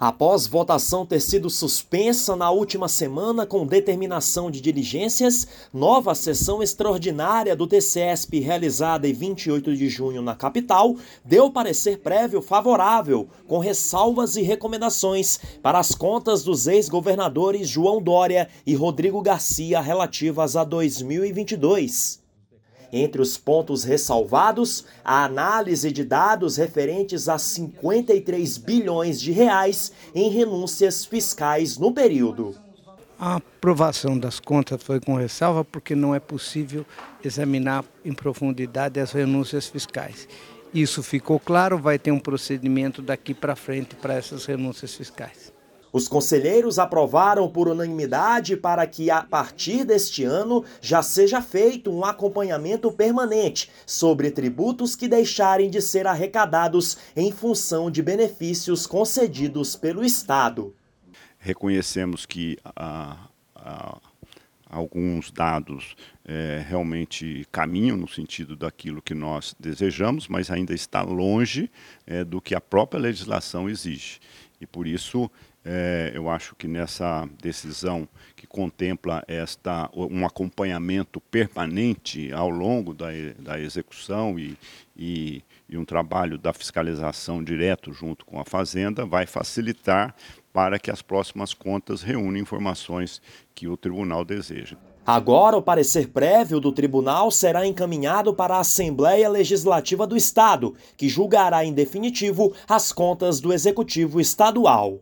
Após votação ter sido suspensa na última semana com determinação de diligências, nova sessão extraordinária do TCESP realizada em 28 de junho na capital deu parecer prévio favorável, com ressalvas e recomendações para as contas dos ex-governadores João Dória e Rodrigo Garcia relativas a 2022. Entre os pontos ressalvados, a análise de dados referentes a 53 bilhões de reais em renúncias fiscais no período. A aprovação das contas foi com ressalva porque não é possível examinar em profundidade as renúncias fiscais. Isso ficou claro, vai ter um procedimento daqui para frente para essas renúncias fiscais. Os conselheiros aprovaram por unanimidade para que, a partir deste ano, já seja feito um acompanhamento permanente sobre tributos que deixarem de ser arrecadados em função de benefícios concedidos pelo Estado. Reconhecemos que a, alguns dados é, realmente caminham no sentido daquilo que nós desejamos, mas ainda está longe é, do que a própria legislação exige. E por isso é, eu acho que nessa decisão que contempla esta, um acompanhamento permanente ao longo da, da execução e, e, e um trabalho da fiscalização direto junto com a Fazenda, vai facilitar para que as próximas contas reúnam informações que o tribunal deseja. Agora, o parecer prévio do tribunal será encaminhado para a Assembleia Legislativa do Estado, que julgará em definitivo as contas do Executivo Estadual.